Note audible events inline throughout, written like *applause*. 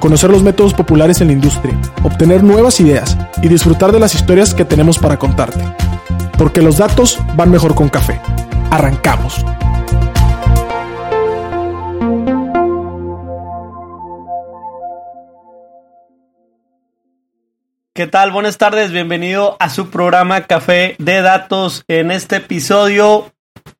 conocer los métodos populares en la industria, obtener nuevas ideas y disfrutar de las historias que tenemos para contarte. Porque los datos van mejor con café. Arrancamos. ¿Qué tal? Buenas tardes, bienvenido a su programa Café de Datos. En este episodio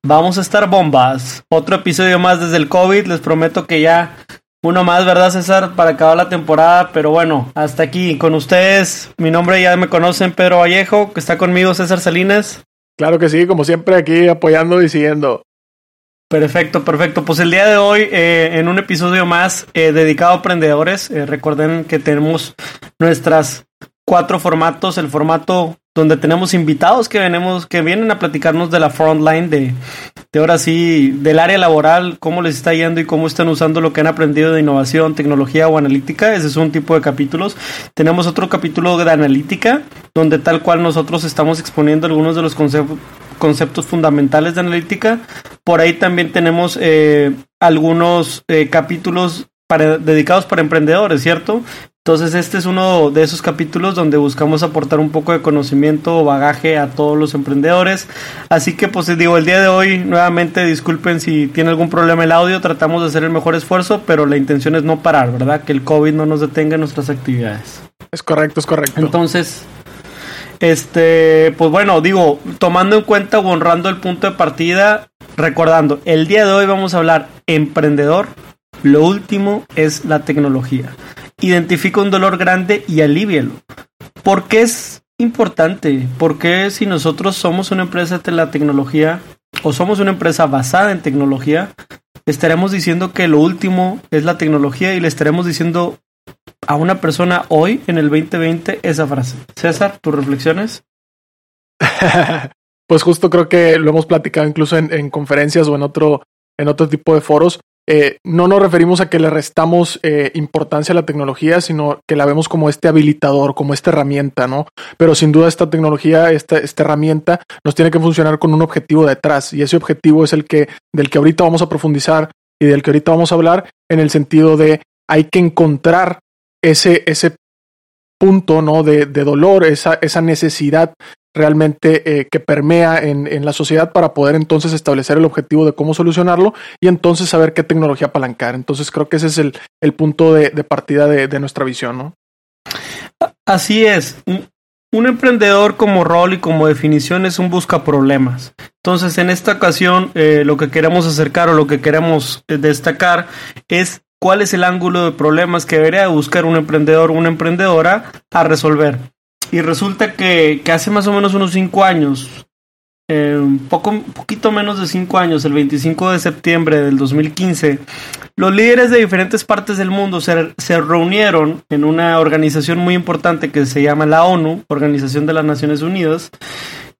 vamos a estar bombas. Otro episodio más desde el COVID. Les prometo que ya uno más, ¿verdad, César? Para acabar la temporada. Pero bueno, hasta aquí con ustedes. Mi nombre ya me conocen, Pedro Vallejo, que está conmigo, César Salinas. Claro que sí, como siempre aquí apoyando y siguiendo. Perfecto, perfecto. Pues el día de hoy, eh, en un episodio más eh, dedicado a emprendedores, eh, recuerden que tenemos nuestras cuatro formatos. El formato donde tenemos invitados que venimos, que vienen a platicarnos de la frontline de, de ahora sí, del área laboral, cómo les está yendo y cómo están usando lo que han aprendido de innovación, tecnología o analítica. Ese es un tipo de capítulos. Tenemos otro capítulo de analítica, donde tal cual nosotros estamos exponiendo algunos de los conceptos conceptos fundamentales de analítica. Por ahí también tenemos eh, algunos eh, capítulos para, dedicados para emprendedores, ¿cierto? Entonces este es uno de esos capítulos donde buscamos aportar un poco de conocimiento o bagaje a todos los emprendedores. Así que pues digo, el día de hoy nuevamente disculpen si tiene algún problema el audio, tratamos de hacer el mejor esfuerzo, pero la intención es no parar, ¿verdad? Que el COVID no nos detenga en nuestras actividades. Es correcto, es correcto. Entonces, este, pues bueno, digo, tomando en cuenta o honrando el punto de partida, recordando, el día de hoy vamos a hablar emprendedor, lo último es la tecnología identifica un dolor grande y alivialo. ¿Por qué es importante? Porque si nosotros somos una empresa de la tecnología o somos una empresa basada en tecnología, estaremos diciendo que lo último es la tecnología y le estaremos diciendo a una persona hoy en el 2020 esa frase. César, tus reflexiones. *laughs* pues justo creo que lo hemos platicado incluso en, en conferencias o en otro, en otro tipo de foros. Eh, no nos referimos a que le restamos eh, importancia a la tecnología, sino que la vemos como este habilitador, como esta herramienta, ¿no? Pero sin duda esta tecnología, esta, esta herramienta, nos tiene que funcionar con un objetivo detrás, y ese objetivo es el que, del que ahorita vamos a profundizar y del que ahorita vamos a hablar, en el sentido de hay que encontrar ese, ese punto, ¿no? De, de dolor, esa, esa necesidad realmente eh, que permea en, en, la sociedad para poder entonces establecer el objetivo de cómo solucionarlo y entonces saber qué tecnología apalancar. Entonces creo que ese es el, el punto de, partida de, de, nuestra visión, ¿no? Así es. Un emprendedor como rol y como definición es un busca problemas. Entonces, en esta ocasión, eh, lo que queremos acercar o lo que queremos eh, destacar es cuál es el ángulo de problemas que debería buscar un emprendedor o una emprendedora a resolver. Y resulta que, que hace más o menos unos cinco años, eh, un poco, poquito menos de cinco años, el 25 de septiembre del 2015, los líderes de diferentes partes del mundo se, se reunieron en una organización muy importante que se llama la ONU, Organización de las Naciones Unidas,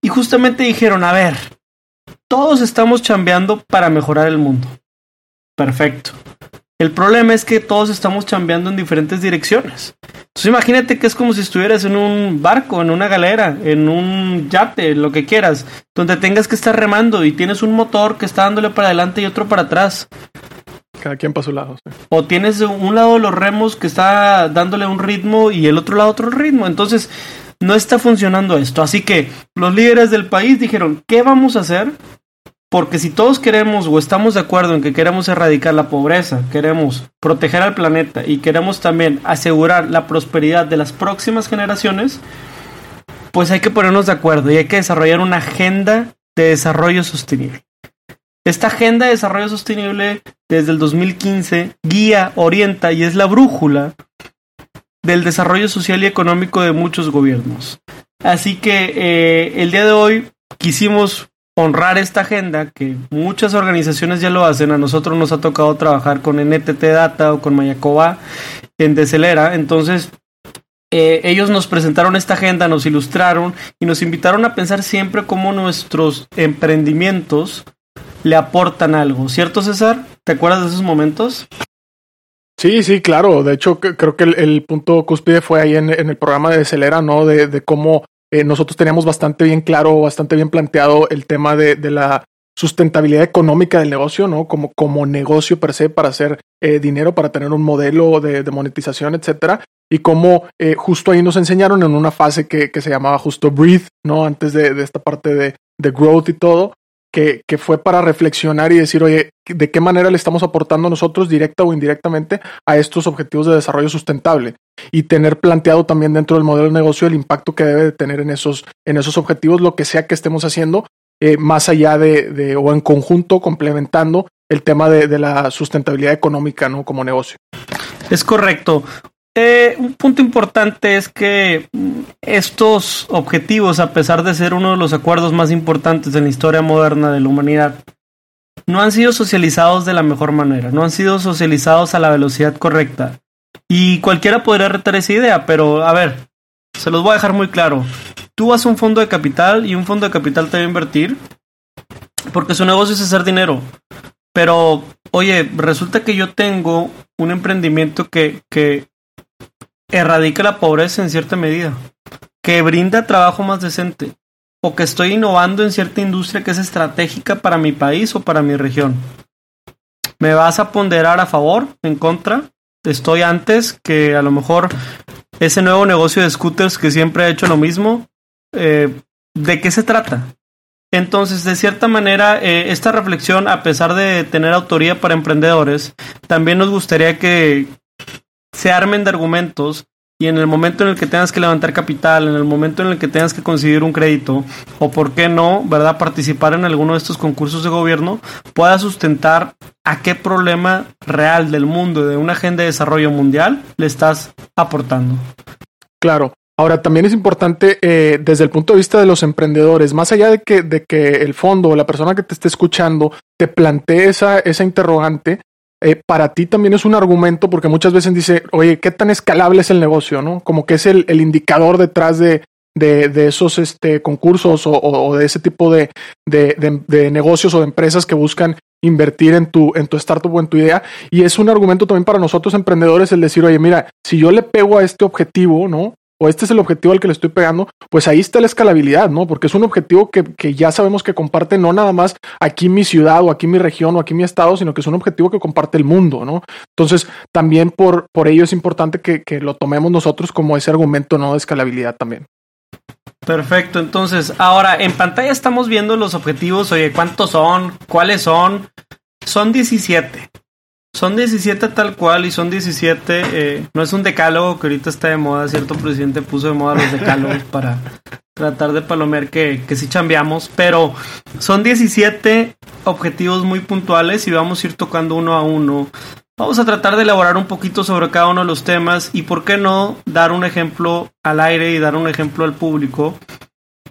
y justamente dijeron, a ver, todos estamos chambeando para mejorar el mundo. Perfecto. El problema es que todos estamos chambeando en diferentes direcciones. Entonces imagínate que es como si estuvieras en un barco, en una galera, en un yate, lo que quieras, donde tengas que estar remando y tienes un motor que está dándole para adelante y otro para atrás. Cada quien para su lado. Sí. O tienes un lado los remos que está dándole un ritmo y el otro lado otro ritmo. Entonces no está funcionando esto. Así que los líderes del país dijeron, ¿qué vamos a hacer porque si todos queremos o estamos de acuerdo en que queremos erradicar la pobreza, queremos proteger al planeta y queremos también asegurar la prosperidad de las próximas generaciones, pues hay que ponernos de acuerdo y hay que desarrollar una agenda de desarrollo sostenible. Esta agenda de desarrollo sostenible desde el 2015 guía, orienta y es la brújula del desarrollo social y económico de muchos gobiernos. Así que eh, el día de hoy quisimos honrar esta agenda, que muchas organizaciones ya lo hacen, a nosotros nos ha tocado trabajar con NTT Data o con Mayacoba en Decelera, entonces eh, ellos nos presentaron esta agenda, nos ilustraron y nos invitaron a pensar siempre cómo nuestros emprendimientos le aportan algo, ¿cierto César? ¿Te acuerdas de esos momentos? Sí, sí, claro. De hecho, creo que el, punto cúspide fue ahí en, el programa de Celera, ¿no? De, cómo eh, nosotros teníamos bastante bien claro, bastante bien planteado el tema de, la sustentabilidad económica del negocio, ¿no? Como, como negocio per se para hacer eh, dinero, para tener un modelo de, monetización, etcétera. Y cómo eh, justo ahí nos enseñaron en una fase que, que se llamaba justo Breathe, ¿no? Antes de, esta parte de, de growth y todo, que, fue para reflexionar y decir, oye, ¿de qué manera le estamos aportando nosotros directa o indirectamente a estos objetivos de desarrollo sustentable? Y tener planteado también dentro del modelo de negocio el impacto que debe de tener en esos, en esos objetivos, lo que sea que estemos haciendo, eh, más allá de, de, o en conjunto, complementando el tema de, de la sustentabilidad económica, ¿no? Como negocio. Es correcto. Eh, un punto importante es que estos objetivos, a pesar de ser uno de los acuerdos más importantes en la historia moderna de la humanidad, no han sido socializados de la mejor manera, no han sido socializados a la velocidad correcta. Y cualquiera podría retar esa idea, pero a ver, se los voy a dejar muy claro. Tú vas a un fondo de capital y un fondo de capital te va a invertir porque su negocio es hacer dinero. Pero, oye, resulta que yo tengo un emprendimiento que, que erradica la pobreza en cierta medida, que brinda trabajo más decente, o que estoy innovando en cierta industria que es estratégica para mi país o para mi región. ¿Me vas a ponderar a favor, en contra? Estoy antes que a lo mejor ese nuevo negocio de scooters que siempre ha hecho lo mismo. Eh, ¿De qué se trata? Entonces, de cierta manera, eh, esta reflexión, a pesar de tener autoría para emprendedores, también nos gustaría que, se armen de argumentos y en el momento en el que tengas que levantar capital, en el momento en el que tengas que conseguir un crédito, o por qué no, ¿verdad? Participar en alguno de estos concursos de gobierno, pueda sustentar a qué problema real del mundo, de una agenda de desarrollo mundial, le estás aportando. Claro. Ahora, también es importante eh, desde el punto de vista de los emprendedores, más allá de que, de que el fondo o la persona que te esté escuchando te plantee esa, esa interrogante, eh, para ti también es un argumento porque muchas veces dice, oye, ¿qué tan escalable es el negocio? ¿no? Como que es el, indicador detrás de, de, esos este, concursos o, de ese tipo de, de, negocios o de empresas que buscan invertir en tu, en tu startup o en tu idea. Y es un argumento también para nosotros emprendedores el decir, oye, mira, si yo le pego a este objetivo, ¿no? O este es el objetivo al que le estoy pegando, pues ahí está la escalabilidad, ¿no? Porque es un objetivo que, ya sabemos que comparte no nada más aquí mi ciudad o aquí mi región o aquí mi estado, sino que es un objetivo que comparte el mundo, ¿no? Entonces, también por, por ello es importante que, que lo tomemos nosotros como ese argumento, ¿no? De escalabilidad también. Perfecto, entonces ahora en pantalla estamos viendo los objetivos, oye, ¿cuántos son? ¿Cuáles son? Son 17. Son 17 tal cual y son 17, eh, no es un decálogo que ahorita está de moda, cierto presidente puso de moda los decálogos *laughs* para tratar de palomear que, que sí chambeamos, pero son 17 objetivos muy puntuales y vamos a ir tocando uno a uno. Vamos a tratar de elaborar un poquito sobre cada uno de los temas y por qué no dar un ejemplo al aire y dar un ejemplo al público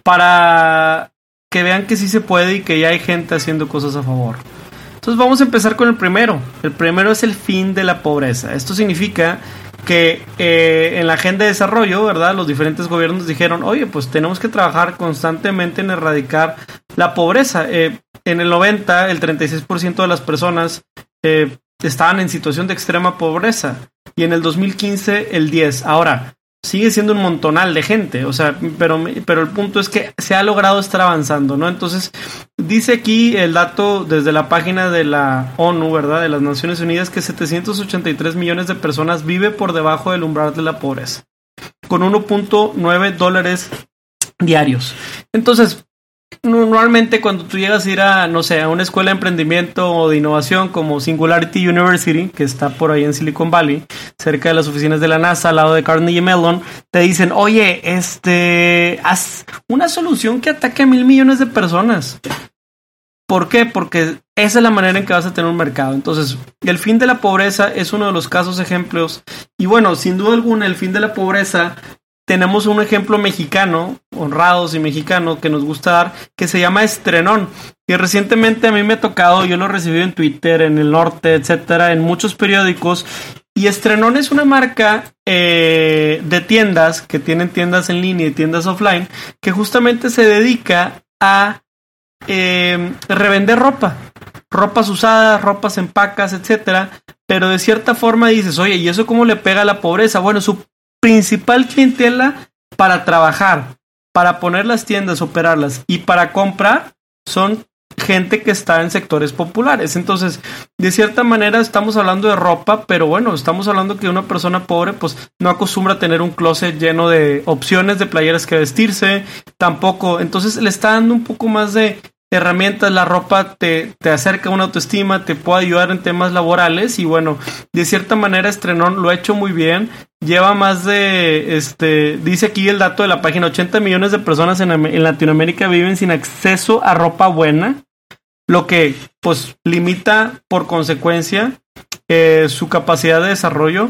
para que vean que sí se puede y que ya hay gente haciendo cosas a favor. Entonces vamos a empezar con el primero. El primero es el fin de la pobreza. Esto significa que eh, en la agenda de desarrollo, ¿verdad? Los diferentes gobiernos dijeron, oye, pues tenemos que trabajar constantemente en erradicar la pobreza. Eh, en el 90, el 36% de las personas eh, estaban en situación de extrema pobreza y en el 2015 el 10. Ahora, sigue siendo un montonal de gente, o sea, pero, pero el punto es que se ha logrado estar avanzando, ¿no? Entonces, dice aquí el dato desde la página de la ONU, ¿verdad? De las Naciones Unidas, que 783 millones de personas vive por debajo del umbral de la pobreza, con 1.9 dólares diarios. Entonces, Normalmente cuando tú llegas a ir a, no sé, a una escuela de emprendimiento o de innovación como Singularity University, que está por ahí en Silicon Valley, cerca de las oficinas de la NASA, al lado de Carnegie Mellon, te dicen, oye, este, haz una solución que ataque a mil millones de personas. ¿Por qué? Porque esa es la manera en que vas a tener un mercado. Entonces, el fin de la pobreza es uno de los casos ejemplos. Y bueno, sin duda alguna, el fin de la pobreza tenemos un ejemplo mexicano, honrados y mexicano, que nos gusta dar, que se llama Estrenón. Y recientemente a mí me ha tocado, yo lo he recibido en Twitter, en el norte, etcétera, en muchos periódicos. Y Estrenón es una marca eh, de tiendas que tienen tiendas en línea y tiendas offline que justamente se dedica a eh, revender ropa. Ropas usadas, ropas en pacas, etcétera. Pero de cierta forma dices, oye, ¿y eso cómo le pega a la pobreza? Bueno, su principal clientela para trabajar, para poner las tiendas, operarlas y para comprar son gente que está en sectores populares. Entonces, de cierta manera estamos hablando de ropa, pero bueno, estamos hablando que una persona pobre pues no acostumbra a tener un closet lleno de opciones de playeras que vestirse, tampoco. Entonces le está dando un poco más de herramientas, la ropa te, te acerca a una autoestima, te puede ayudar en temas laborales y bueno, de cierta manera Estrenón lo ha hecho muy bien, lleva más de, este, dice aquí el dato de la página, 80 millones de personas en, Latinoamérica viven sin acceso a ropa buena, lo que pues limita por consecuencia eh, su capacidad de desarrollo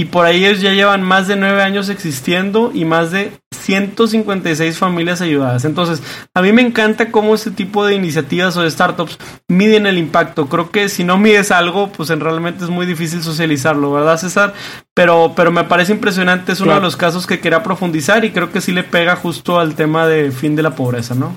y por ahí ellos ya llevan más de nueve años existiendo y más de 156 familias ayudadas. Entonces, a mí me encanta cómo este tipo de iniciativas o de startups miden el impacto. Creo que si no mides algo, pues en realmente es muy difícil socializarlo, ¿verdad, César? Pero, pero me parece impresionante, es uno de los casos que quería profundizar y creo que sí le pega justo al tema de fin de la pobreza, ¿no?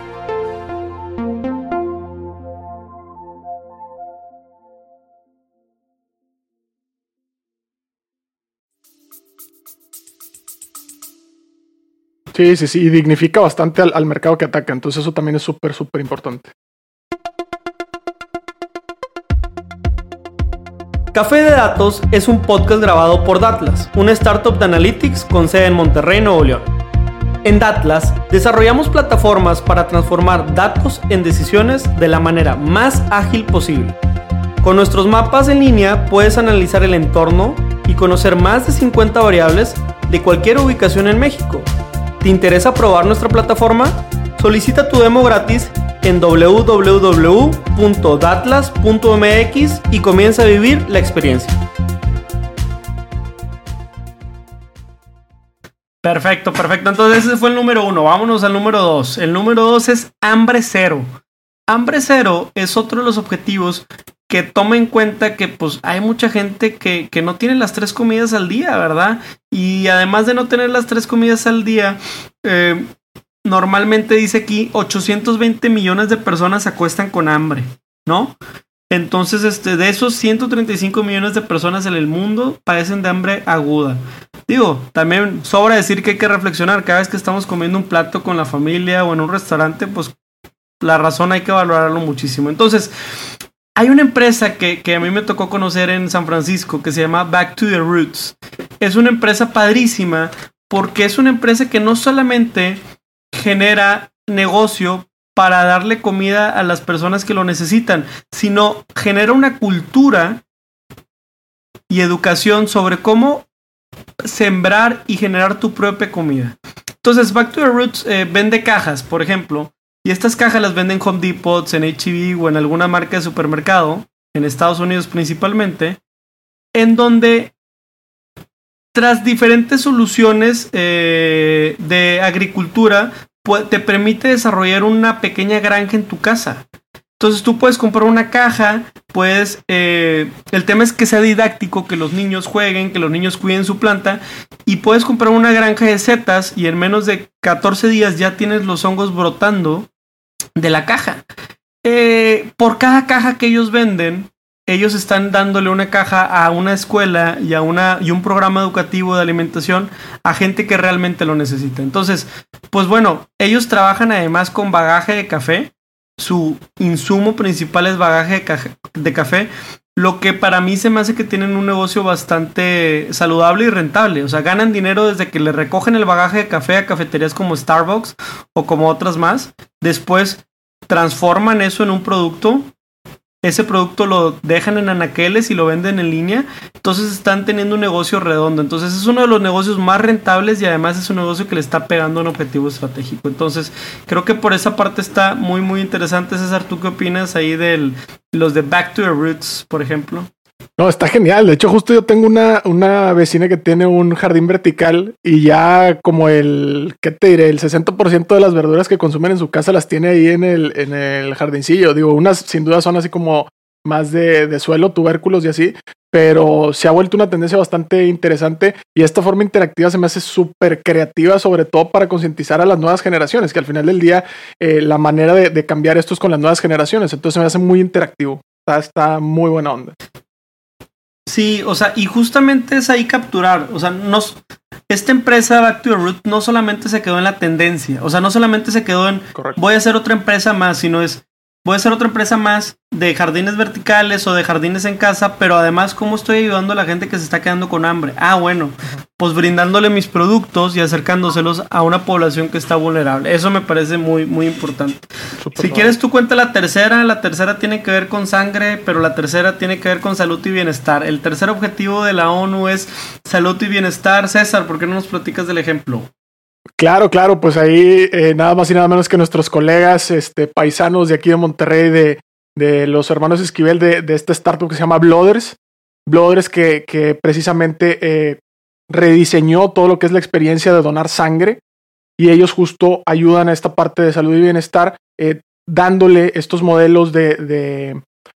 Sí, sí, sí, y dignifica bastante al, mercado que ataca, entonces eso también es súper, súper importante. Café de Datos es un podcast grabado por Datlas, una startup de analytics con sede en Monterrey, Nuevo León. En Datlas desarrollamos plataformas para transformar datos en decisiones de la manera más ágil posible. Con nuestros mapas en línea puedes analizar el entorno y conocer más de 50 variables de cualquier ubicación en México ¿Te interesa probar nuestra plataforma? Solicita tu demo gratis en www.datlas.mx y comienza a vivir la experiencia. Perfecto, perfecto. Entonces ese fue el número uno. Vámonos al número dos. El número dos es hambre cero. Hambre cero es otro de los objetivos que toma en cuenta que pues hay mucha gente que, no tiene las tres comidas al día, ¿verdad? Y además de no tener las tres comidas al día, eh, normalmente dice aquí 820 millones de personas se acuestan con hambre, ¿no? Entonces, este, de esos 135 millones de personas en el mundo padecen de hambre aguda. Digo, también sobra decir que hay que reflexionar cada vez que estamos comiendo un plato con la familia o en un restaurante, pues la razón hay que valorarlo muchísimo. Entonces, hay una empresa que, a mí me tocó conocer en San Francisco que se llama Back to the Roots. Es una empresa padrísima porque es una empresa que no solamente genera negocio para darle comida a las personas que lo necesitan, sino genera una cultura y educación sobre cómo sembrar y generar tu propia comida. Entonces, Back to the Roots eh, vende cajas, por ejemplo, y estas cajas las venden en Home Depot, en HEB o en alguna marca de supermercado, en Estados Unidos principalmente, en donde tras diferentes soluciones eh, de agricultura, te permite desarrollar una pequeña granja en tu casa. Entonces tú puedes comprar una caja, puedes... Eh, el tema es que sea didáctico, que los niños jueguen, que los niños cuiden su planta. Y puedes comprar una granja de setas y en menos de 14 días ya tienes los hongos brotando de la caja. Eh, por cada caja que ellos venden, ellos están dándole una caja a una escuela y a una y un programa educativo de alimentación a gente que realmente lo necesita. Entonces, pues bueno, ellos trabajan además con bagaje de café. Su insumo principal es bagaje de café, lo que para mí se me hace que tienen un negocio bastante saludable y rentable. O sea, ganan dinero desde que le recogen el bagaje de café a cafeterías como Starbucks o como otras más. Después transforman eso en un producto ese producto lo dejan en anaqueles y lo venden en línea, entonces están teniendo un negocio redondo. Entonces es uno de los negocios más rentables y además es un negocio que le está pegando un objetivo estratégico. Entonces creo que por esa parte está muy muy interesante. César, ¿tú qué opinas ahí de los de Back to the Roots, por ejemplo? No, está genial. De hecho, justo yo tengo una, una vecina que tiene un jardín vertical y ya como el, ¿qué te diré? El 60% de las verduras que consumen en su casa las tiene ahí en el, en el jardincillo. Digo, unas sin duda son así como más de, de suelo, tubérculos y así, pero se ha vuelto una tendencia bastante interesante y esta forma interactiva se me hace súper creativa, sobre todo para concientizar a las nuevas generaciones, que al final del día eh, la manera de, cambiar esto es con las nuevas generaciones, entonces se me hace muy interactivo, está, está muy buena onda. Sí, o sea, y justamente es ahí capturar, o sea, nos, esta empresa Back to the Root no solamente se quedó en la tendencia, o sea, no solamente se quedó en voy a hacer otra empresa más, sino es voy a hacer otra empresa más de jardines verticales o de jardines en casa, pero además, ¿cómo estoy ayudando a la gente que se está quedando con hambre? Ah, bueno, pues brindándole mis productos y acercándoselos a una población que está vulnerable. Eso me parece muy, muy importante. si quieres, tú cuenta la tercera. La tercera tiene que ver con sangre, pero la tercera tiene que ver con salud y bienestar. El tercer objetivo de la ONU es salud y bienestar. César, ¿por qué no nos platicas del ejemplo? Claro, claro, pues ahí eh, nada más y nada menos que nuestros colegas este, paisanos de aquí de Monterrey, de, de los hermanos Esquivel, de, de, este startup que se llama Blooders. Blooders que, que precisamente eh, rediseñó todo lo que es la experiencia de donar sangre y ellos justo ayudan a esta parte de salud y bienestar eh, dándole estos modelos de,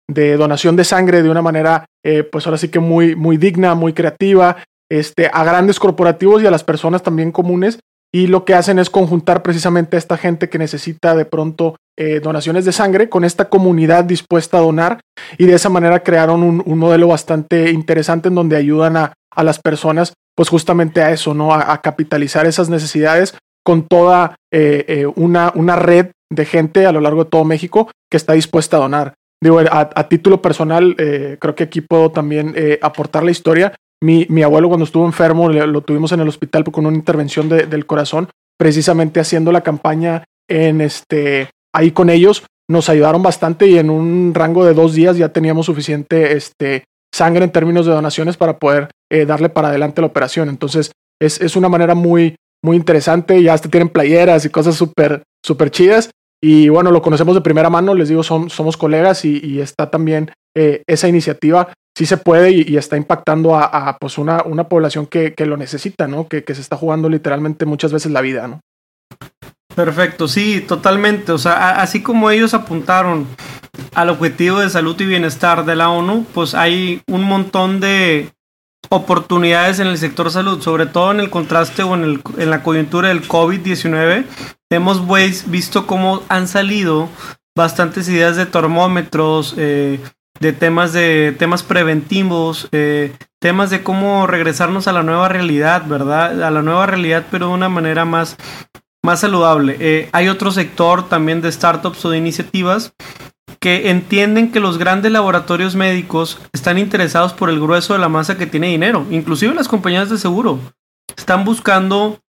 de, donación de sangre de una manera, pues ahora sí que muy, muy digna, muy creativa, este, a grandes corporativos y a las personas también comunes y lo que hacen es conjuntar precisamente a esta gente que necesita de pronto eh, donaciones de sangre con esta comunidad dispuesta a donar y de esa manera crearon un, modelo bastante interesante en donde ayudan a, a, las personas pues justamente a eso, ¿no? A, capitalizar esas necesidades con toda eh, eh, una, una red de gente a lo largo de todo México que está dispuesta a donar. Digo, a, título personal, creo que aquí puedo también aportar la historia. Mi, mi, abuelo cuando estuvo enfermo lo tuvimos en el hospital con una intervención de, del corazón, precisamente haciendo la campaña en este, ahí con ellos. Nos ayudaron bastante y en un rango de dos días ya teníamos suficiente este, sangre en términos de donaciones para poder eh, darle para adelante la operación. Entonces es, es una manera muy, muy interesante. Ya hasta tienen playeras y cosas súper, súper chidas. Y bueno, lo conocemos de primera mano, les digo, son, somos colegas y, está también eh, esa iniciativa sí se puede y, está impactando a, pues una, una población que, que lo necesita, ¿no? Que, que, se está jugando literalmente muchas veces la vida, ¿no? Perfecto, sí, totalmente. O sea, así como ellos apuntaron al objetivo de salud y bienestar de la ONU, pues hay un montón de oportunidades en el sector salud, sobre todo en el contraste o en, el, en la coyuntura del COVID-19. Hemos visto cómo han salido bastantes ideas de termómetros, eh, de temas de temas preventivos, eh, temas de cómo regresarnos a la nueva realidad, ¿verdad? A la nueva realidad, pero de una manera más, más saludable. Eh, hay otro sector también de startups o de iniciativas que entienden que los grandes laboratorios médicos están interesados por el grueso de la masa que tiene dinero, inclusive las compañías de seguro. Están buscando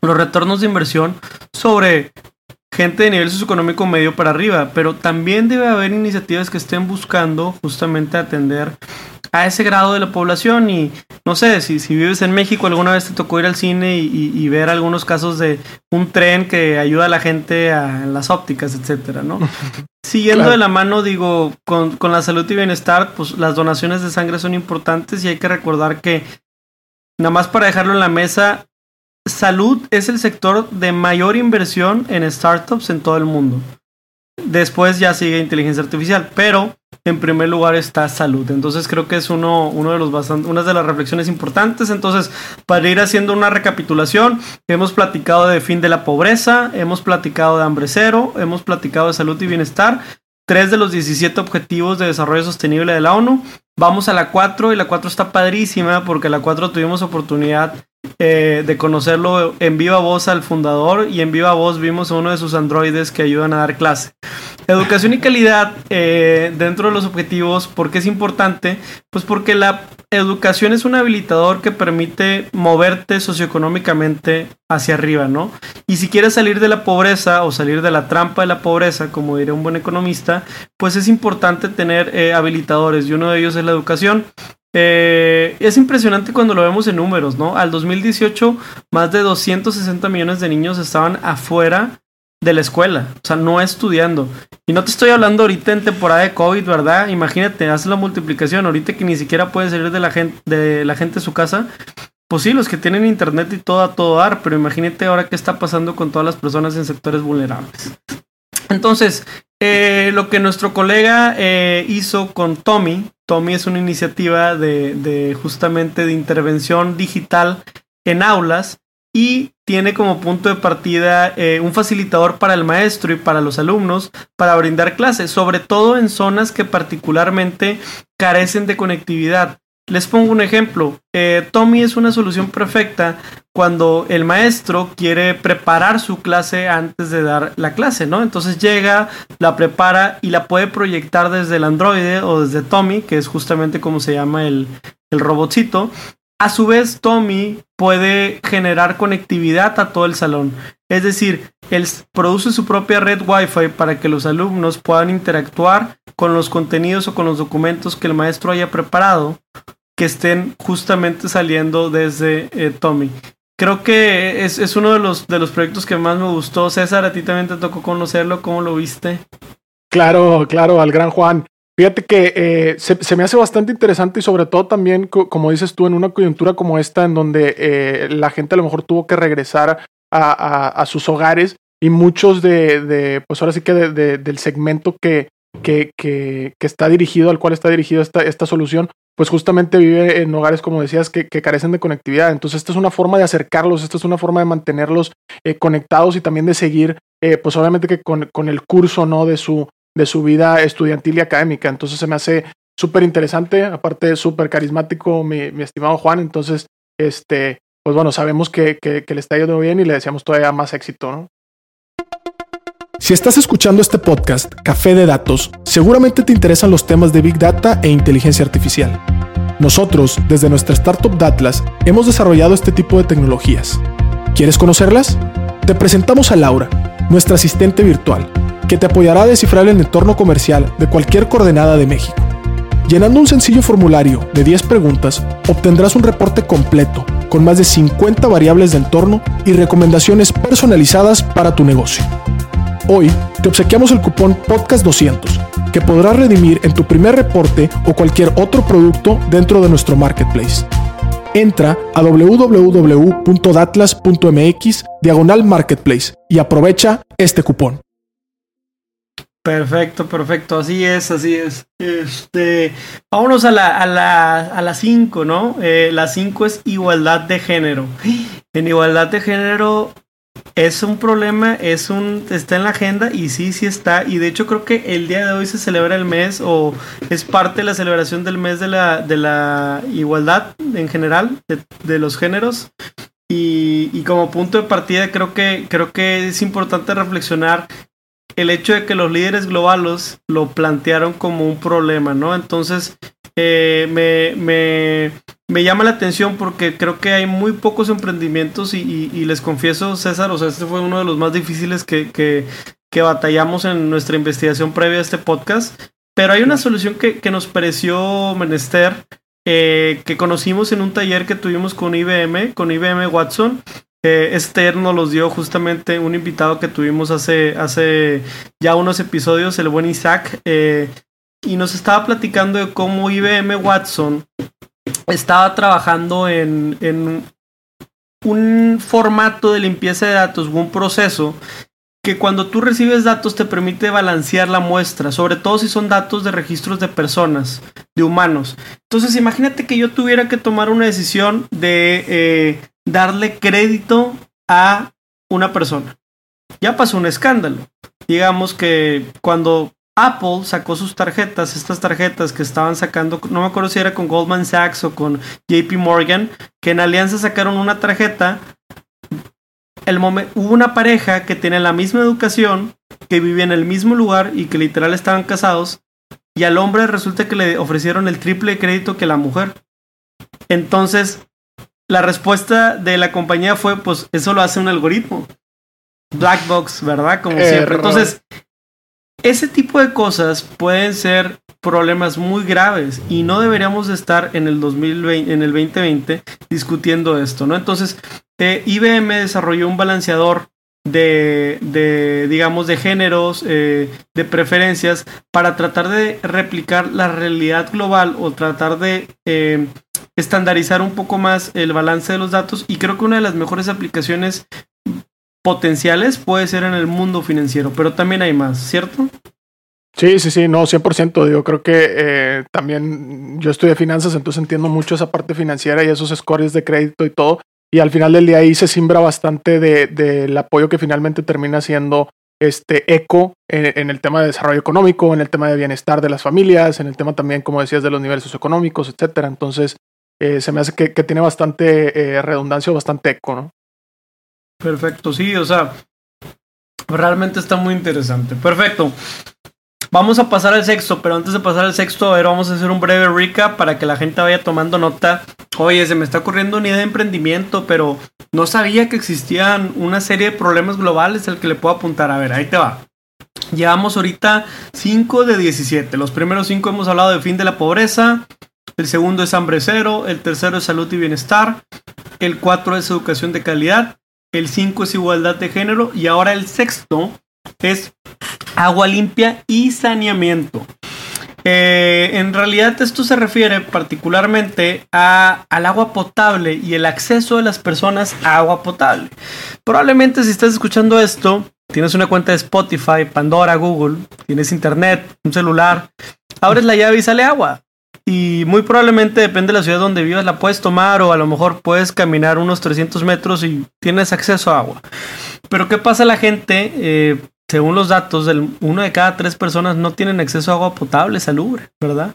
los retornos de inversión sobre gente de nivel socioeconómico medio para arriba, pero también debe haber iniciativas que estén buscando justamente atender a ese grado de la población y no sé, si, si vives en México alguna vez te tocó ir al cine y, y, y ver algunos casos de un tren que ayuda a la gente a, en las ópticas, etcétera, ¿no? *laughs* Siguiendo claro. de la mano, digo, con, con la salud y bienestar, pues las donaciones de sangre son importantes y hay que recordar que nada más para dejarlo en la mesa, salud es el sector de mayor inversión en startups en todo el mundo. Después ya sigue inteligencia artificial, pero en primer lugar está salud. Entonces creo que es uno, de los una de las reflexiones importantes. Entonces, para ir haciendo una recapitulación, hemos platicado de fin de la pobreza, hemos platicado de hambre cero, hemos platicado de salud y bienestar. tres de los 17 objetivos de desarrollo sostenible de la ONU. Vamos a la 4 y la 4 está padrísima porque la 4 tuvimos oportunidad eh, de conocerlo en viva voz al fundador y en viva voz vimos a uno de sus androides que ayudan a dar clase. Educación y calidad eh, dentro de los objetivos, ¿por qué es importante? Pues porque la educación es un habilitador que permite moverte socioeconómicamente hacia arriba, ¿no? Y si quieres salir de la pobreza o salir de la trampa de la pobreza, como diría un buen economista, pues es importante tener eh, habilitadores y uno de ellos es la educación. Eh, es impresionante cuando lo vemos en números, ¿no? Al 2018, más de 260 millones de niños estaban afuera de la escuela, o sea, no estudiando. Y no te estoy hablando ahorita en temporada de COVID, ¿verdad? Imagínate, haz la multiplicación, ahorita que ni siquiera puede salir de la gente de, la gente su casa. Pues sí, los que tienen internet y todo a todo dar, pero imagínate ahora qué está pasando con todas las personas en sectores vulnerables. Entonces, eh, lo que nuestro colega eh, hizo con Tommy, Tommy es una iniciativa de, justamente de intervención digital en aulas y tiene como punto de partida eh, un facilitador para el maestro y para los alumnos para brindar clases, sobre todo en zonas que particularmente carecen de conectividad. Les pongo un ejemplo. Eh, Tommy es una solución perfecta cuando el maestro quiere preparar su clase antes de dar la clase, ¿no? Entonces llega, la prepara y la puede proyectar desde el Android o desde Tommy, que es justamente como se llama el, el robotcito. A su vez, Tommy puede generar conectividad a todo el salón. Es decir, él produce su propia red Wi-Fi para que los alumnos puedan interactuar con los contenidos o con los documentos que el maestro haya preparado que estén justamente saliendo desde eh, Tommy. Creo que es, uno de los, de los proyectos que más me gustó. César, a ti también te tocó conocerlo. ¿Cómo lo viste? Claro, claro, al gran Juan. Fíjate que eh, se, me hace bastante interesante y sobre todo también, como dices tú, en una coyuntura como esta, en donde eh, la gente a lo mejor tuvo que regresar a, sus hogares y muchos de, pues ahora sí que del segmento que, que, que, está dirigido, al cual está dirigido esta, esta solución, pues justamente vive en hogares, como decías, que, carecen de conectividad. Entonces, esta es una forma de acercarlos, esta es una forma de mantenerlos eh, conectados y también de seguir, pues obviamente que con, con el curso, ¿no? De su, de su vida estudiantil y académica. Entonces se me hace súper interesante, aparte súper carismático mi, estimado Juan. Entonces, este, pues bueno, sabemos que, que, le está yendo bien y le deseamos todavía más éxito, ¿no? Si estás escuchando este podcast, Café de Datos, seguramente te interesan los temas de Big Data e inteligencia artificial. Nosotros, desde nuestra startup Datlas, hemos desarrollado este tipo de tecnologías. ¿Quieres conocerlas? Te presentamos a Laura, nuestra asistente virtual que te apoyará a descifrar el entorno comercial de cualquier coordenada de México. Llenando un sencillo formulario de 10 preguntas, obtendrás un reporte completo con más de 50 variables de entorno y recomendaciones personalizadas para tu negocio. Hoy te obsequiamos el cupón Podcast200 que podrás redimir en tu primer reporte o cualquier otro producto dentro de nuestro marketplace. Entra a www.datlas.mx diagonal marketplace y aprovecha este cupón. Perfecto, perfecto. Así es, así es. Este, vámonos a la, a la, a la 5, ¿no? Eh, la 5 es igualdad de género. En igualdad de género es un problema, es un, está en la agenda y sí, sí está. Y de hecho creo que el día de hoy se celebra el mes o es parte de la celebración del mes de la, de la igualdad en general, de, los géneros. Y, y, como punto de partida creo que, creo que es importante reflexionar el hecho de que los líderes globales lo plantearon como un problema, ¿no? Entonces, eh, me, llama la atención porque creo que hay muy pocos emprendimientos y, les confieso, César, o sea, este fue uno de los más difíciles que, que, batallamos en nuestra investigación previa a este podcast, pero hay una solución que, nos pareció menester, eh, que conocimos en un taller que tuvimos con IBM, con IBM Watson, este nos los dio justamente un invitado que tuvimos hace, hace ya unos episodios, el buen Isaac, eh, y nos estaba platicando de cómo IBM Watson estaba trabajando en, en un formato de limpieza de datos, un proceso que cuando tú recibes datos te permite balancear la muestra, sobre todo si son datos de registros de personas, de humanos. Entonces imagínate que yo tuviera que tomar una decisión de eh, darle crédito a una persona. Ya pasó un escándalo. Digamos que cuando Apple sacó sus tarjetas, estas tarjetas que estaban sacando, no me acuerdo si era con Goldman Sachs o con JP Morgan, que en alianza sacaron una tarjeta. El hubo una pareja que tenía la misma educación, que vivía en el mismo lugar y que literal estaban casados, y al hombre resulta que le ofrecieron el triple de crédito que la mujer. Entonces, la respuesta de la compañía fue, pues eso lo hace un algoritmo. Black box, ¿verdad? Como siempre. Entonces, ese tipo de cosas pueden ser problemas muy graves y no deberíamos estar en el 2020, en el 2020 discutiendo esto, ¿no? Entonces, eh, IBM desarrolló un balanceador de, digamos, de géneros, eh, de preferencias, para tratar de replicar la realidad global o tratar de eh, estandarizar un poco más el balance de los datos. Y creo que una de las mejores aplicaciones potenciales puede ser en el mundo financiero, pero también hay más, ¿cierto? Sí, sí, sí, no, 100%. Yo creo que eh, también yo estudié finanzas, entonces entiendo mucho esa parte financiera y esos scores de crédito y todo. Y al final del día ahí se simbra bastante del de, apoyo que finalmente termina siendo este eco en, el tema de desarrollo económico, en el tema de bienestar de las familias, en el tema también, como decías, de los niveles económicos, etcétera. Entonces, eh, se me hace que, tiene bastante eh, redundancia o bastante eco, ¿no? Perfecto, sí, o sea, realmente está muy interesante. Perfecto. Vamos a pasar al sexto, pero antes de pasar al sexto, a ver, vamos a hacer un breve recap para que la gente vaya tomando nota. Oye, se me está ocurriendo una idea de emprendimiento, pero no sabía que existían una serie de problemas globales al que le puedo apuntar. A ver, ahí te va. Llevamos ahorita 5 de 17. Los primeros 5 hemos hablado de fin de la pobreza. El segundo es hambre cero. El tercero es salud y bienestar. El 4 es educación de calidad el 5 es igualdad de género y ahora el sexto es agua limpia y saneamiento. Eh, en realidad esto se refiere particularmente a, al agua potable y el acceso de las personas a agua potable. Probablemente si estás escuchando esto, tienes una cuenta de Spotify, Pandora, Google, tienes internet, un celular, abres la llave y sale agua. Y muy probablemente depende de la ciudad donde vivas, la puedes tomar o a lo mejor puedes caminar unos 300 metros y tienes acceso a agua. Pero ¿qué pasa la gente? Eh, según los datos, uno de cada tres personas no tienen acceso a agua potable, salubre, ¿verdad?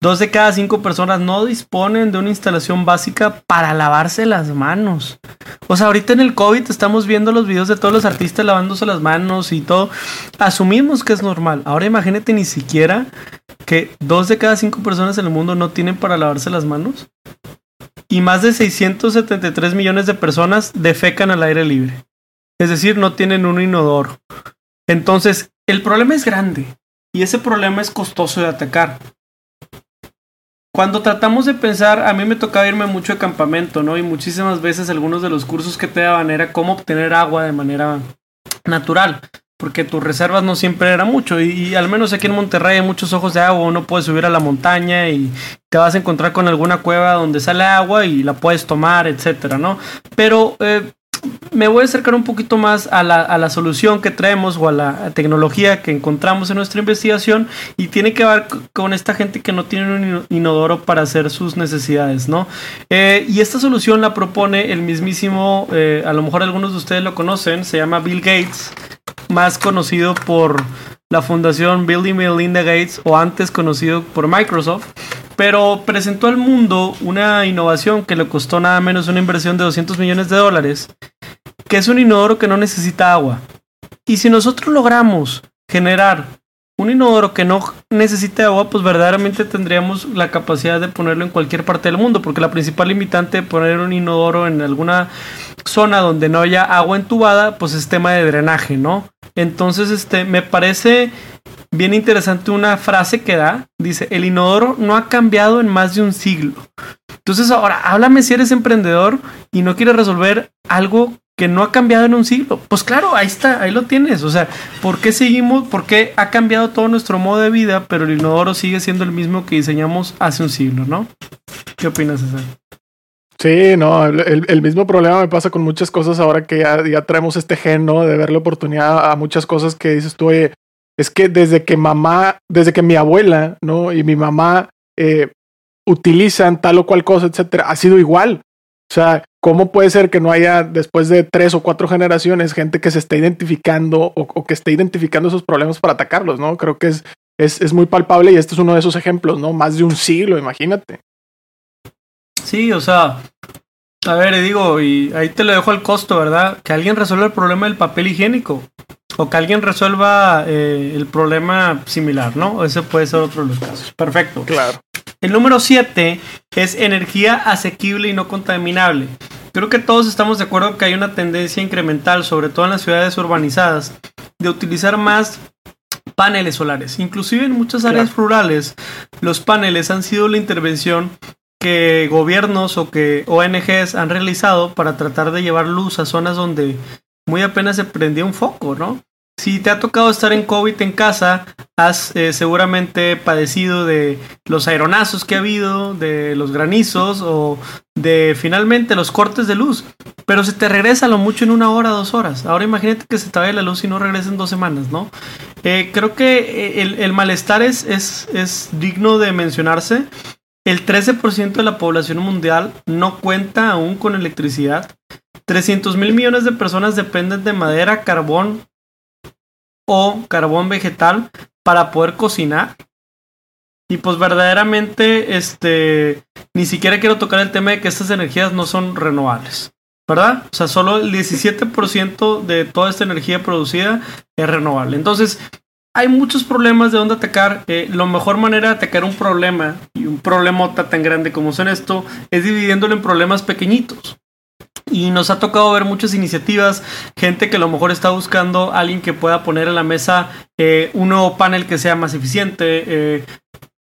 Dos de cada cinco personas no disponen de una instalación básica para lavarse las manos. O sea, ahorita en el COVID estamos viendo los videos de todos los artistas lavándose las manos y todo. Asumimos que es normal. Ahora imagínate ni siquiera que dos de cada cinco personas en el mundo no tienen para lavarse las manos. Y más de 673 millones de personas defecan al aire libre. Es decir, no tienen un inodoro. Entonces, el problema es grande y ese problema es costoso de atacar. Cuando tratamos de pensar, a mí me tocaba irme mucho de campamento, ¿no? Y muchísimas veces algunos de los cursos que te daban era cómo obtener agua de manera natural porque tus reservas no siempre era mucho y, al menos aquí en Monterrey hay muchos ojos de agua, uno puede subir a la montaña y te vas a encontrar con alguna cueva donde sale agua y la puedes tomar, etcétera, ¿no? Pero eh, me voy a acercar un poquito más a la, a la, solución que traemos o a la tecnología que encontramos en nuestra investigación y tiene que ver con esta gente que no tiene un inodoro para hacer sus necesidades, ¿no? Eh, y esta solución la propone el mismísimo, eh, a lo mejor algunos de ustedes lo conocen, se llama Bill Gates más conocido por la fundación Bill y Melinda Gates o antes conocido por Microsoft, pero presentó al mundo una innovación que le costó nada menos una inversión de 200 millones de dólares, que es un inodoro que no necesita agua. Y si nosotros logramos generar un inodoro que no necesite agua, pues verdaderamente tendríamos la capacidad de ponerlo en cualquier parte del mundo, porque la principal limitante de poner un inodoro en alguna zona donde no haya agua entubada, pues es tema de drenaje, ¿no? Entonces, este, me parece bien interesante una frase que da, dice, el inodoro no ha cambiado en más de un siglo. Entonces, ahora, háblame si eres emprendedor y no quieres resolver algo que no ha cambiado en un siglo. Pues claro, ahí está, ahí lo tienes. O sea, ¿por qué seguimos? ¿Por qué ha cambiado todo nuestro modo de vida, pero el inodoro sigue siendo el mismo que diseñamos hace un siglo, ¿no? ¿Qué opinas, César? Sí, no, el, mismo problema me pasa con muchas cosas ahora que ya, traemos este gen. De verle oportunidad a muchas cosas que dices tú, oye, es que desde que mamá, desde que mi abuela, ¿no? Y mi mamá eh, utilizan tal o cual cosa, etcétera, ha sido igual. O sea, ¿cómo puede ser que no haya después de tres o cuatro generaciones gente que se esté identificando o, que esté identificando esos problemas para atacarlos, ¿no? Creo que es, es, es muy palpable y este es uno de esos ejemplos, ¿no? Más de un siglo, imagínate. Sí, o sea, a ver, digo, y ahí te lo dejo al costo, ¿verdad? Que alguien resuelva el problema del papel higiénico. O que alguien resuelva eh, el problema similar, ¿no? Ese puede ser otro de los casos. Perfecto. Claro. El número 7 es energía asequible y no contaminable. Creo que todos estamos de acuerdo que hay una tendencia incremental, sobre todo en las ciudades urbanizadas, de utilizar más paneles solares. Inclusive en muchas áreas rurales, los paneles han sido la intervención que gobiernos o que ONGs han realizado para tratar de llevar luz a zonas donde muy apenas se prendía un foco, ¿no? Si te ha tocado estar en COVID en casa, has eh, seguramente padecido de los aeronazos que ha habido, de los granizos o de finalmente los cortes de luz. Pero se te regresa lo mucho en una hora, dos horas. Ahora imagínate que se te vaya la luz y no regresa en dos semanas, ¿no? Eh, creo que eh, el, malestar es, es, es digno de mencionarse. El 13% de la población mundial no cuenta aún con electricidad. 300 mil millones de personas dependen de madera, carbón o carbón vegetal para poder cocinar. Y pues verdaderamente, este, ni siquiera quiero tocar el tema de que estas energías no son renovables, ¿verdad? O sea, solo el 17% de toda esta energía producida es renovable. Entonces, hay muchos problemas de dónde atacar. Eh, la mejor manera de atacar un problema y un problemota tan grande como son esto es dividiéndolo en problemas pequeñitos. Y nos ha tocado ver muchas iniciativas, gente que a lo mejor está buscando alguien que pueda poner en la mesa eh, un nuevo panel que sea más eficiente, eh,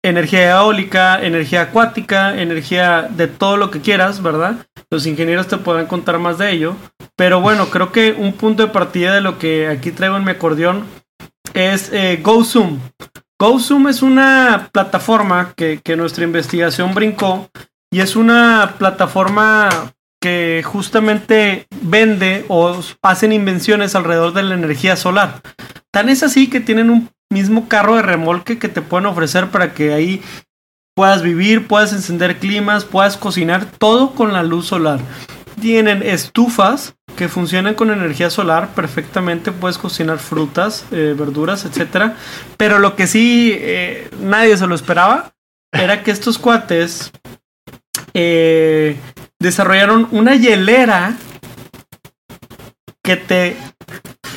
energía eólica, energía acuática, energía de todo lo que quieras, ¿verdad? Los ingenieros te podrán contar más de ello. Pero bueno, creo que un punto de partida de lo que aquí traigo en mi acordeón es eh, GoZoom. GoZoom es una plataforma que, que nuestra investigación brincó y es una plataforma que justamente vende o hacen invenciones alrededor de la energía solar. Tan es así que tienen un mismo carro de remolque que te pueden ofrecer para que ahí puedas vivir, puedas encender climas, puedas cocinar, todo con la luz solar. Tienen estufas que funcionan con energía solar perfectamente, puedes cocinar frutas, eh, verduras, etcétera. Pero lo que sí eh, nadie se lo esperaba era que estos cuates eh, desarrollaron una hielera que te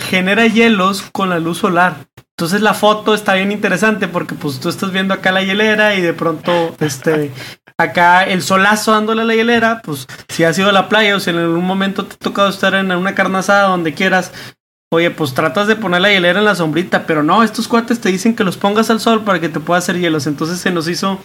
genera hielos con la luz solar. Entonces la foto está bien interesante porque pues tú estás viendo acá la hielera y de pronto este acá el solazo dándole a la hielera, pues si has ido a la playa o si en algún momento te ha tocado estar en una carne asada donde quieras, oye, pues tratas de poner la hielera en la sombrita, pero no, estos cuates te dicen que los pongas al sol para que te pueda hacer hielos, entonces se nos hizo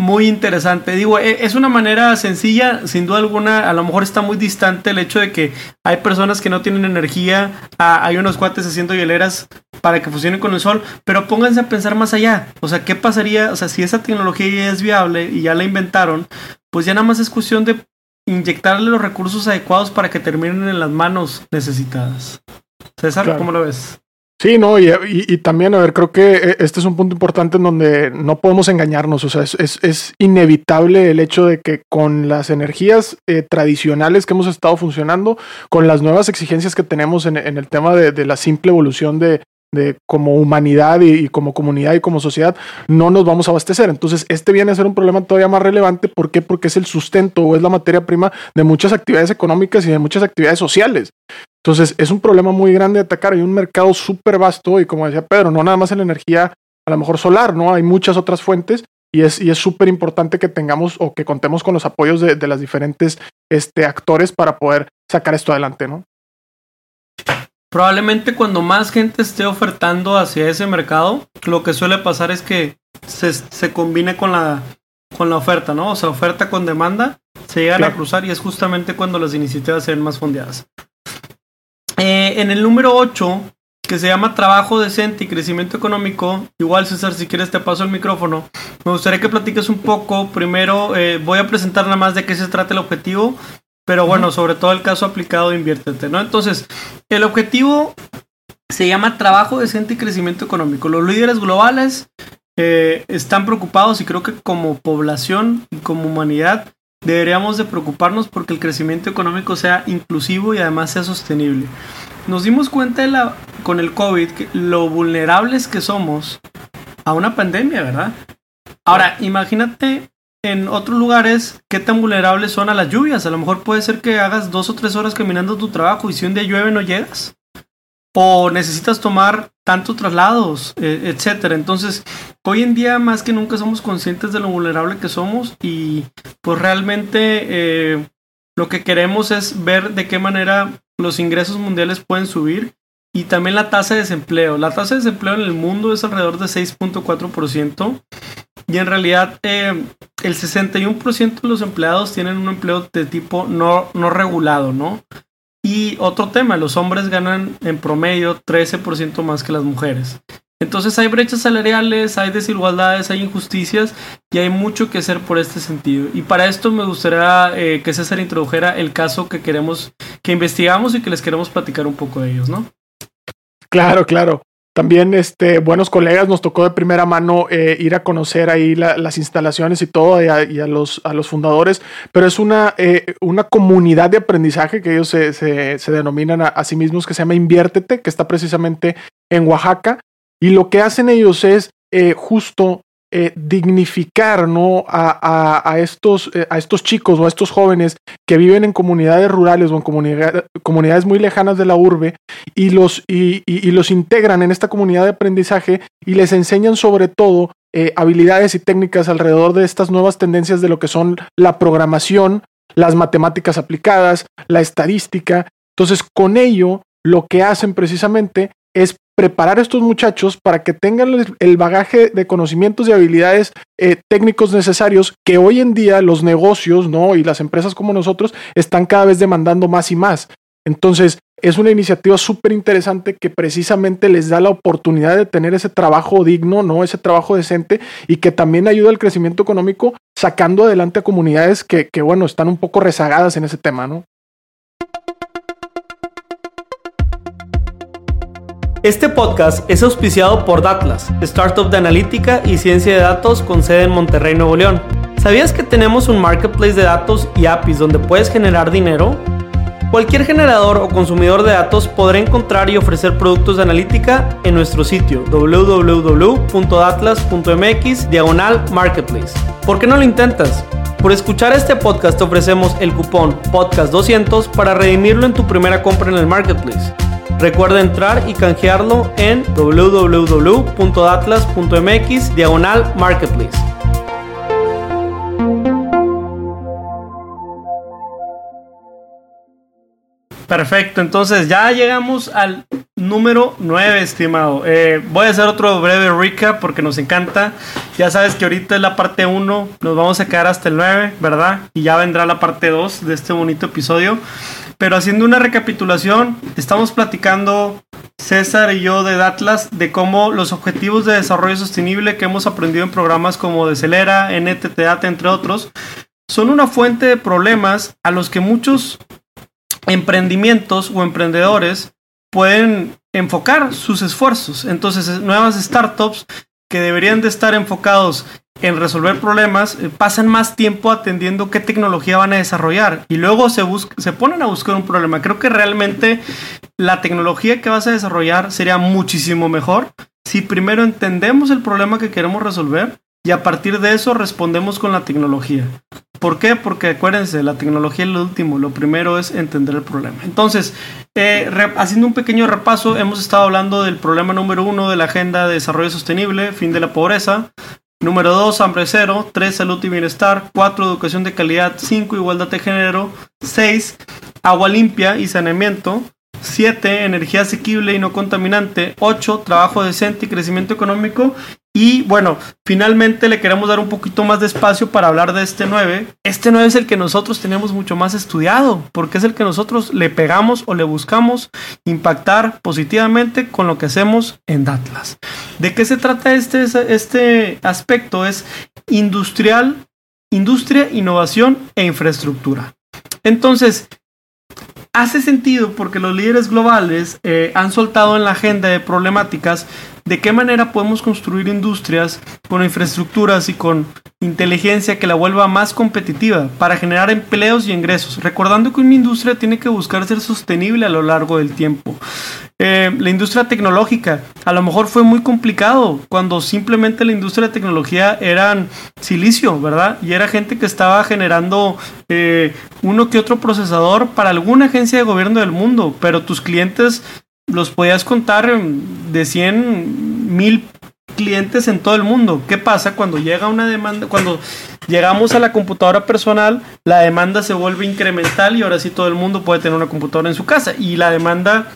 muy interesante. Digo, e, es una manera sencilla, sin duda alguna, a lo mejor está muy distante el hecho de que hay personas que no tienen energía, hay unos cuates haciendo hieleras para que funcionen con el sol, pero pónganse a pensar más allá. O sea, ¿qué pasaría? O sea, si esa tecnología ya es viable y ya la inventaron, pues ya nada más es cuestión de inyectarle los recursos adecuados para que terminen en las manos necesitadas. César, Claro. ¿cómo lo ves? Sí, no, y, y- también, a ver, creo que eh, este es un punto importante en donde no podemos engañarnos. O sea, es, es- es inevitable el hecho de que con las energías eh, tradicionales que hemos estado funcionando, con las nuevas exigencias que tenemos en, en el tema de, de la simple evolución de, de como humanidad y, y como comunidad y como sociedad, no nos vamos a abastecer. Entonces, este viene a ser un problema todavía más relevante. ¿Por qué? Porque es el sustento o es la materia prima de muchas actividades económicas y de muchas actividades sociales. Entonces, es un problema muy grande de atacar. Hay un mercado súper vasto y como decía Pedro, no nada más en la energía, a lo mejor solar, ¿no? Hay muchas otras fuentes y es y es súper importante que tengamos o que contemos con los apoyos de, de las diferentes este, actores para poder sacar esto adelante, ¿no? Probablemente cuando más gente esté ofertando hacia ese mercado, lo que suele pasar es que se, se combina con la, con la oferta, ¿no? O sea, oferta con demanda, se llegan a cruzar y es justamente cuando las iniciativas se ven más fondeadas. Eh, en el número 8, que se llama Trabajo decente y crecimiento económico, igual César, si quieres te paso el micrófono, me gustaría que platiques un poco. Primero, eh, voy a presentar nada más de qué se trata el objetivo, pero bueno, sobre todo el caso aplicado de Inviértete, ¿no? Entonces, el objetivo se llama trabajo decente y crecimiento económico. Los líderes globales eh, están preocupados y creo que como población y como humanidad deberíamos de preocuparnos porque el crecimiento económico sea inclusivo y además sea sostenible. Nos dimos cuenta de la, con el COVID que lo vulnerables que somos a una pandemia, ¿verdad? Ahora, imagínate en otros lugares qué tan vulnerables son a las lluvias. A lo mejor puede ser que hagas dos o tres horas caminando tu trabajo y si un día llueve no llegas. O necesitas tomar tantos traslados, eh, etcétera. Entonces, hoy en día más que nunca somos conscientes de lo vulnerable que somos y pues realmente eh, lo que queremos es ver de qué manera los ingresos mundiales pueden subir y también la tasa de desempleo. La tasa de desempleo en el mundo es alrededor de 6.4% y en realidad eh, el 61% de los empleados tienen un empleo de tipo no, no regulado, ¿no? Y otro tema, los hombres ganan en promedio 13% más que las mujeres. Entonces hay brechas salariales, hay desigualdades, hay injusticias y hay mucho que hacer por este sentido. Y para esto me gustaría eh, que César introdujera el caso que queremos, que investigamos y que les queremos platicar un poco de ellos, ¿no? Claro, claro. También, este, buenos colegas, nos tocó de primera mano eh, ir a conocer ahí las instalaciones y todo, y a, los, a los fundadores, pero es una, eh, una comunidad de aprendizaje que ellos se, se, denominan a, sí mismos, que se llama Inviértete, que está precisamente en Oaxaca, y lo que hacen ellos es eh, justo eh, dignificar ¿no? a, a, estos, eh, a estos chicos o a estos jóvenes que viven en comunidades rurales o en comunidades muy lejanas de la urbe y los, y, los integran en esta comunidad de aprendizaje y les enseñan sobre todo eh, habilidades y técnicas alrededor de estas nuevas tendencias de lo que son la programación, las matemáticas aplicadas, la estadística. Entonces, con ello, lo que hacen precisamente es preparar a estos muchachos para que tengan el bagaje de conocimientos y habilidades eh, técnicos necesarios que hoy en día los negocios ¿no? y las empresas como nosotros están cada vez demandando más y más. Entonces, es una iniciativa súper interesante que precisamente les da la oportunidad de tener ese trabajo digno, ¿no? Ese trabajo decente y que también ayuda al crecimiento económico sacando adelante a comunidades que, que bueno, están un poco rezagadas en ese tema, ¿no? Este podcast es auspiciado por Datlas, startup de analítica y ciencia de datos con sede en Monterrey, Nuevo León. ¿Sabías que tenemos un marketplace de datos y APIs donde puedes generar dinero? Cualquier generador o consumidor de datos podrá encontrar y ofrecer productos de analítica en nuestro sitio www.datlas.mx diagonal marketplace. ¿Por qué no lo intentas? Por escuchar este podcast te ofrecemos el cupón podcast200 para redimirlo en tu primera compra en el marketplace. Recuerda entrar y canjearlo en www.atlas.mx diagonal marketplace. Perfecto, entonces ya llegamos al número 9, estimado. Eh, voy a hacer otro breve recap porque nos encanta. Ya sabes que ahorita es la parte 1, nos vamos a quedar hasta el 9, ¿verdad? Y ya vendrá la parte 2 de este bonito episodio. Pero haciendo una recapitulación, estamos platicando César y yo de Atlas de cómo los objetivos de desarrollo sostenible que hemos aprendido en programas como Decelera, NTTAT, entre otros, son una fuente de problemas a los que muchos emprendimientos o emprendedores pueden enfocar sus esfuerzos. Entonces, nuevas startups que deberían de estar enfocados en resolver problemas, eh, pasan más tiempo atendiendo qué tecnología van a desarrollar y luego se, se ponen a buscar un problema. Creo que realmente la tecnología que vas a desarrollar sería muchísimo mejor si primero entendemos el problema que queremos resolver y a partir de eso respondemos con la tecnología. ¿Por qué? Porque acuérdense, la tecnología es lo último, lo primero es entender el problema. Entonces, eh, haciendo un pequeño repaso, hemos estado hablando del problema número uno de la Agenda de Desarrollo Sostenible, fin de la pobreza. Número 2, hambre cero. 3, salud y bienestar. 4, educación de calidad. 5, igualdad de género. 6, agua limpia y saneamiento. 7, energía asequible y no contaminante. 8, trabajo decente y crecimiento económico. Y bueno, finalmente le queremos dar un poquito más de espacio para hablar de este 9. Este 9 es el que nosotros tenemos mucho más estudiado, porque es el que nosotros le pegamos o le buscamos impactar positivamente con lo que hacemos en Datlas. ¿De qué se trata este, este aspecto? Es industrial, industria, innovación e infraestructura. Entonces, hace sentido porque los líderes globales eh, han soltado en la agenda de problemáticas de qué manera podemos construir industrias con infraestructuras y con inteligencia que la vuelva más competitiva para generar empleos y ingresos, recordando que una industria tiene que buscar ser sostenible a lo largo del tiempo. Eh, la industria tecnológica, a lo mejor fue muy complicado cuando simplemente la industria de tecnología eran silicio, ¿verdad? Y era gente que estaba generando eh, uno que otro procesador para alguna agencia de gobierno del mundo, pero tus clientes los podías contar de 100 mil clientes en todo el mundo. ¿Qué pasa cuando llega una demanda? Cuando llegamos a la computadora personal, la demanda se vuelve incremental y ahora sí todo el mundo puede tener una computadora en su casa y la demanda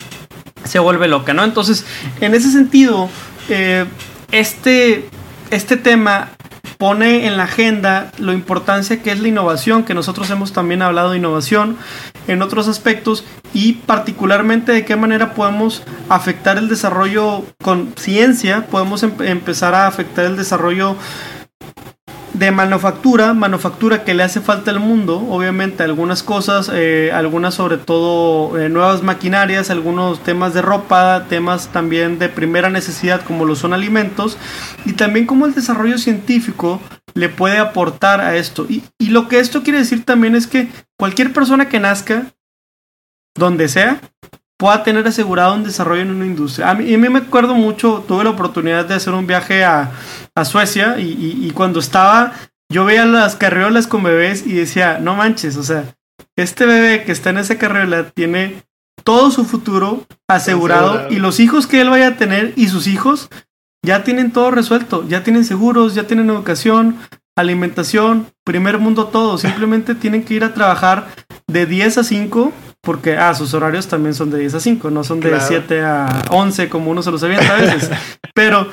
se vuelve loca, ¿no? Entonces, en ese sentido, eh, este, este tema pone en la agenda lo importancia que es la innovación, que nosotros hemos también hablado de innovación en otros aspectos y particularmente de qué manera podemos afectar el desarrollo con ciencia, podemos em-, empezar a afectar el desarrollo de manufactura, manufactura que le hace falta al mundo, obviamente algunas cosas, eh, algunas sobre todo eh, nuevas maquinarias, algunos temas de ropa, temas también de primera necesidad como lo son alimentos, y también como el desarrollo científico le puede aportar a esto. Y, y lo que esto quiere decir también es que cualquier persona que nazca, donde sea, pueda tener asegurado un desarrollo en una industria. A mí, a mí me acuerdo mucho, tuve la oportunidad de hacer un viaje a, a Suecia y, y, cuando estaba, yo veía las carriolas con bebés y decía, no manches, o sea, este bebé que está en esa carriola tiene todo su futuro asegurado, asegurado, y los hijos que él vaya a tener y sus hijos ya tienen todo resuelto, ya tienen seguros, ya tienen educación, alimentación, primer mundo todo, simplemente *laughs* tienen que ir a trabajar de 10 a 5 porque, ah, sus horarios también son de 10 a 5, no son de claro. 7 a 11 como uno se los avienta a veces. *laughs* Pero,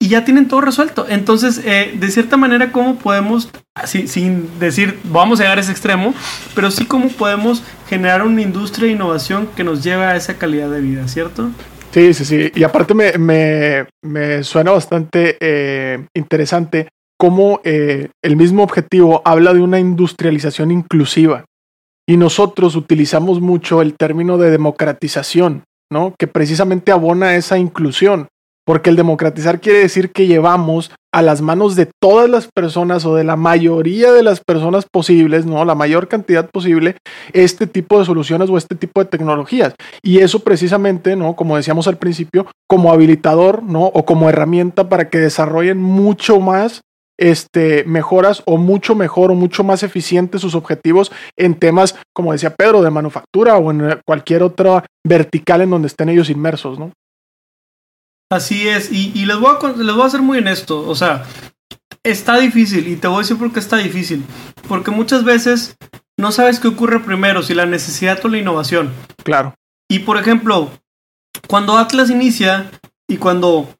y ya tienen todo resuelto. Entonces, eh, de cierta manera, ¿cómo podemos, sin, sin decir, vamos a llegar a ese extremo, pero sí cómo podemos generar una industria de innovación que nos lleve a esa calidad de vida, ¿cierto? Sí, sí, sí. Y aparte me, me, me suena bastante eh, interesante cómo eh, el mismo objetivo habla de una industrialización inclusiva. Y nosotros utilizamos mucho el término de democratización, ¿no? Que precisamente abona esa inclusión, porque el democratizar quiere decir que llevamos a las manos de todas las personas o de la mayoría de las personas posibles, ¿no? La mayor cantidad posible, este tipo de soluciones o este tipo de tecnologías. Y eso precisamente, ¿no? Como decíamos al principio, como habilitador, ¿no? O como herramienta para que desarrollen mucho más este, mejoras o mucho mejor o mucho más eficientes sus objetivos en temas, como decía Pedro, de manufactura o en cualquier otra vertical en donde estén ellos inmersos, ¿no? Así es, y, y les, voy a, les voy a ser muy honesto, o sea, está difícil, y te voy a decir por qué está difícil, porque muchas veces no sabes qué ocurre primero, si la necesidad o la innovación. Claro. Y por ejemplo, cuando Atlas inicia y cuando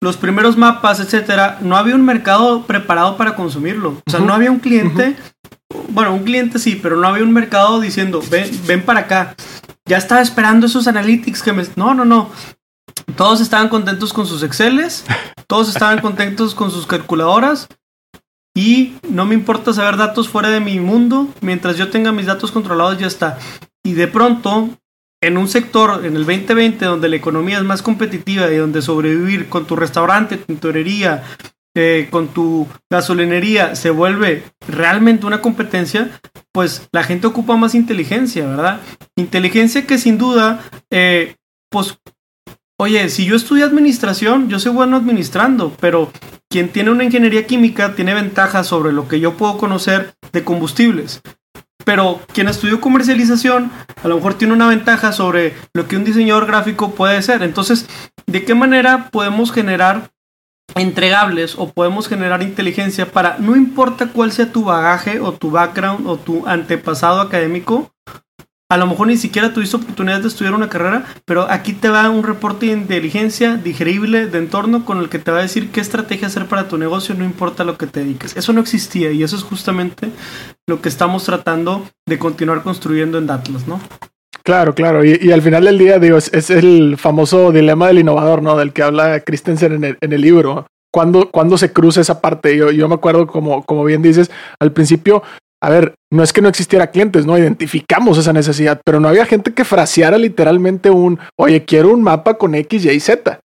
los primeros mapas, etcétera, no había un mercado preparado para consumirlo. O sea, uh -huh. no había un cliente, uh -huh. bueno, un cliente sí, pero no había un mercado diciendo, ven, ven para acá. Ya estaba esperando esos analytics que me... No, no, no. Todos estaban contentos con sus Exceles, todos estaban contentos con sus calculadoras y no me importa saber datos fuera de mi mundo, mientras yo tenga mis datos controlados ya está. Y de pronto en un sector, en el 2020, donde la economía es más competitiva y donde sobrevivir con tu restaurante, tu tintorería, eh, con tu gasolinería se vuelve realmente una competencia, pues la gente ocupa más inteligencia, ¿verdad? Inteligencia que sin duda, eh, pues, oye, si yo estudio administración, yo soy bueno administrando, pero quien tiene una ingeniería química tiene ventajas sobre lo que yo puedo conocer de combustibles pero quien estudió comercialización a lo mejor tiene una ventaja sobre lo que un diseñador gráfico puede ser. Entonces, ¿de qué manera podemos generar entregables o podemos generar inteligencia para, no importa cuál sea tu bagaje o tu background o tu antepasado académico, a lo mejor ni siquiera tuviste oportunidad de estudiar una carrera, pero aquí te va un reporte de inteligencia digerible de entorno con el que te va a decir qué estrategia hacer para tu negocio, no importa lo que te dediques. Eso no existía y eso es justamente lo que estamos tratando de continuar construyendo en Datlas, ¿no? Claro, claro. Y, al final del día, digo, es, es, el famoso dilema del innovador, ¿no? Del que habla Christensen en el, en el libro. ¿Cuándo, cuando se cruza esa parte? Yo, yo me acuerdo, como, como bien dices, al principio a ver, no es que no existiera clientes, no identificamos esa necesidad, pero no había gente que fraseara literalmente un, oye, quiero un mapa con X, Y, Z.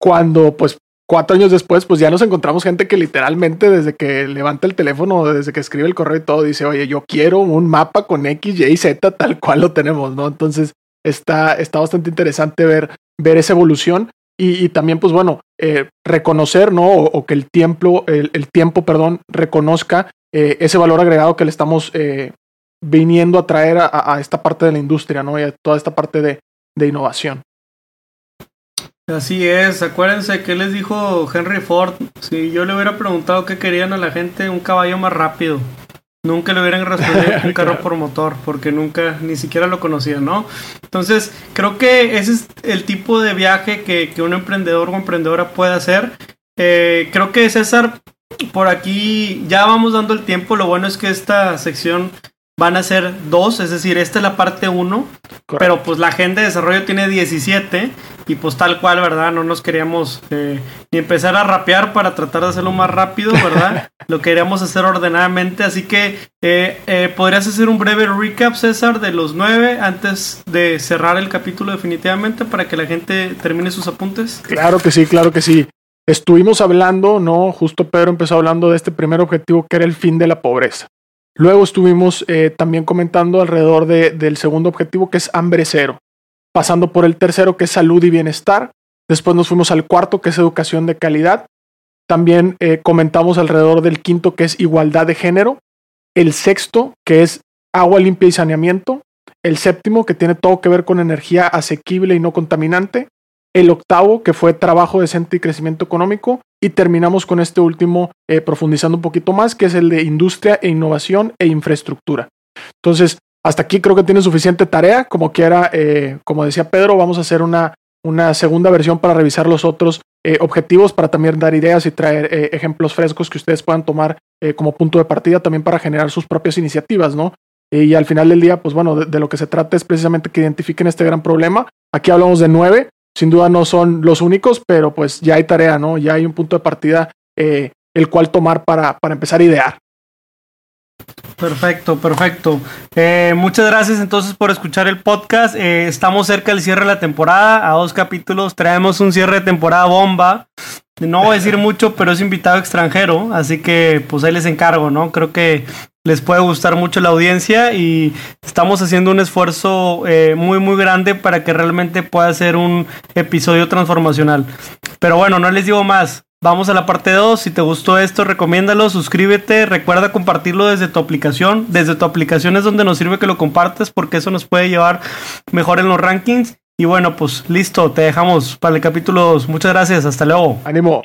Cuando, pues, cuatro años después, pues ya nos encontramos gente que literalmente desde que levanta el teléfono, desde que escribe el correo y todo, dice, oye, yo quiero un mapa con X, Y, Z, tal cual lo tenemos, ¿no? Entonces está, está bastante interesante ver, ver esa evolución y, también, pues bueno, eh, reconocer, ¿no? O, que el tiempo, el, tiempo, perdón, reconozca eh, ese valor agregado que le estamos eh, viniendo a traer a, esta parte de la industria, ¿no? Y a toda esta parte de, de innovación. Así es, acuérdense que les dijo Henry Ford, si yo le hubiera preguntado qué querían a la gente, un caballo más rápido. Nunca le hubieran respondido *laughs* un carro por motor, porque nunca, ni siquiera lo conocían, ¿no? Entonces, creo que ese es el tipo de viaje que, un emprendedor o emprendedora puede hacer. Eh, creo que César, por aquí ya vamos dando el tiempo. Lo bueno es que esta sección van a ser dos, es decir, esta es la parte uno, pero pues la agenda de desarrollo tiene 17 y pues tal cual, ¿verdad? No nos queríamos eh, ni empezar a rapear para tratar de hacerlo más rápido, ¿verdad? *laughs* Lo queríamos hacer ordenadamente, así que eh, eh, podrías hacer un breve recap, César, de los nueve antes de cerrar el capítulo definitivamente para que la gente termine sus apuntes. Claro que sí, claro que sí. Estuvimos hablando, ¿no? Justo Pedro empezó hablando de este primer objetivo que era el fin de la pobreza. Luego estuvimos eh, también comentando alrededor del segundo objetivo que es hambre cero, pasando por el tercero que es salud y bienestar. Después nos fuimos al cuarto que es educación de calidad. También eh, comentamos alrededor del quinto que es igualdad de género. El sexto que es agua limpia y saneamiento. El séptimo que tiene todo que ver con energía asequible y no contaminante el octavo, que fue trabajo decente y crecimiento económico, y terminamos con este último, eh, profundizando un poquito más, que es el de industria e innovación e infraestructura. Entonces, hasta aquí creo que tiene suficiente tarea, como quiera, eh, como decía Pedro, vamos a hacer una, una segunda versión para revisar los otros eh, objetivos, para también dar ideas y traer ejemplos frescos que ustedes puedan tomar como punto de partida también para generar sus propias iniciativas, ¿no? Y al final del día, pues bueno, de, lo que se trata es precisamente que identifiquen este gran problema. Aquí hablamos de nueve, sin duda no son los únicos, pero pues ya hay tarea, ¿no? Ya hay un punto de partida eh, el cual tomar para, para empezar a idear. Perfecto, perfecto. Eh, muchas gracias entonces por escuchar el podcast. Eh, estamos cerca del cierre de la temporada, a dos capítulos. Traemos un cierre de temporada bomba. No voy a decir mucho, pero es invitado extranjero, así que pues ahí les encargo, ¿no? Creo que les puede gustar mucho la audiencia y estamos haciendo un esfuerzo eh, muy muy grande para que realmente pueda ser un episodio transformacional. Pero bueno, no les digo más. Vamos a la parte 2. Si te gustó esto, recomiéndalo, suscríbete, recuerda compartirlo desde tu aplicación. Desde tu aplicación es donde nos sirve que lo compartes porque eso nos puede llevar mejor en los rankings. Y bueno, pues listo, te dejamos para el capítulo 2. Muchas gracias, hasta luego. Ánimo.